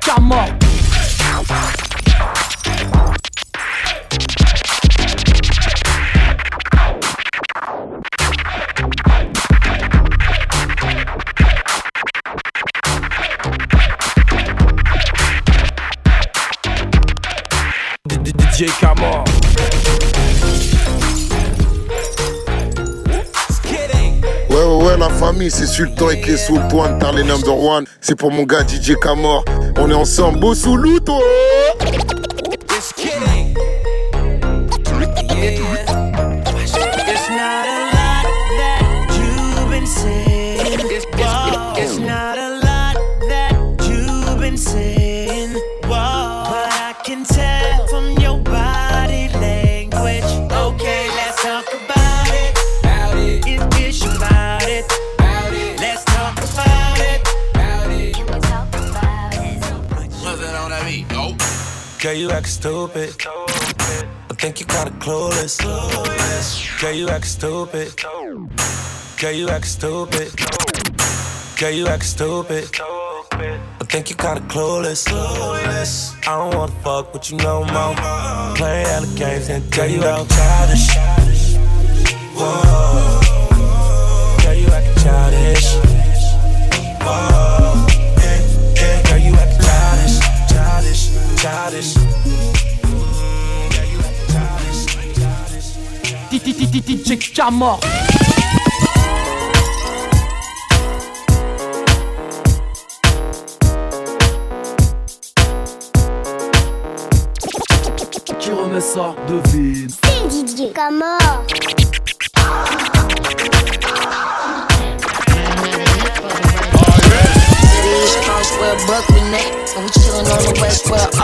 DJ Camor. DJ Camor. Ouais, la famille, c'est Sultan et Kessou, toi, les number one. C'est pour mon gars DJ Camor. On est ensemble, beau Girl, you act stupid. I think you kinda clueless. Girl, you act stupid. Girl, you act stupid. Girl, you act stupid. I think you kinda clueless. I don't wanna fuck with you no more. Playing all the games and girl, you act childish. DJ Camor. Qui remet ça Devine. C'est DJ Camor. Coast where Brooklyn at, and we chillin' on the west where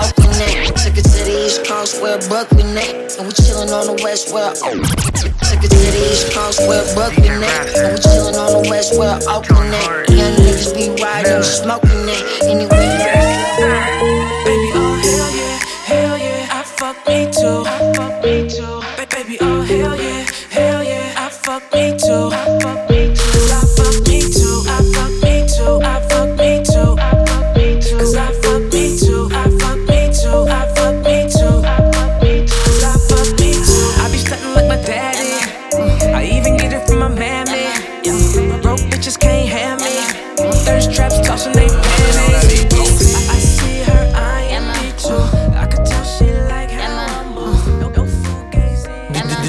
where Brooklyn at, and we chillin' on the west where. Took it to the East Coast where Brooklyn at, and we chillin' on the west where Oakland at. Young niggas be riding, smoking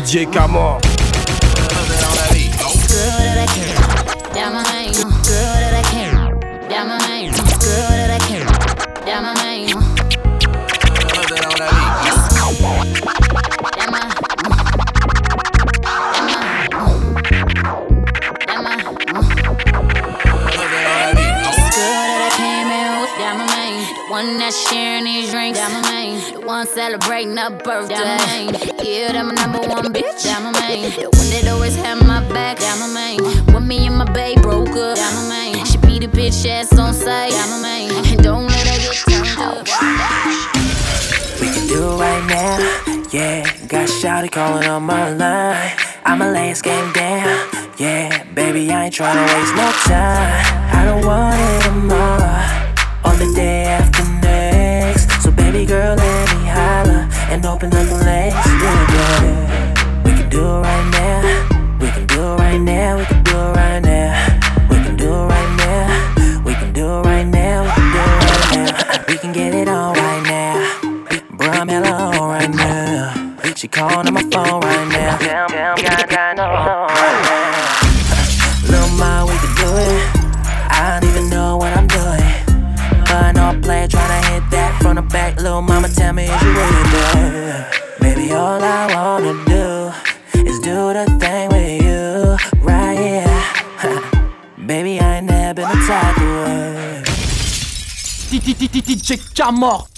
DJ Camor. One that's sharing these drinks, down my main. The one celebrating a birthday, down my main. Yeah, that my number one bitch, down my main. The one that always had my back, down my main. When me and my babe broke up, down my main. She beat a bitch ass on sight, down my main. And don't let her get turned up. We can do it right now, yeah. Got Shawty calling on my line. I'ma lay this game down, yeah. Baby, I ain't tryna waste no time. I don't want it tomorrow or the day after next. So, baby girl, let me holler and open up the legs. We can do it right now. We can do it right now. We can do it right now. We can do it right now. We can do it right now. We can do it right now. We can get it on right now. Bro, I'm hella on right now. She calling on my phone right now. Damn, damn, got, got no phone right now. That the back. Little mama, tell me, is you with it? Baby, all I wanna do is do the thing with you right here. Baby, I ain't never been the type of. DJ Camor.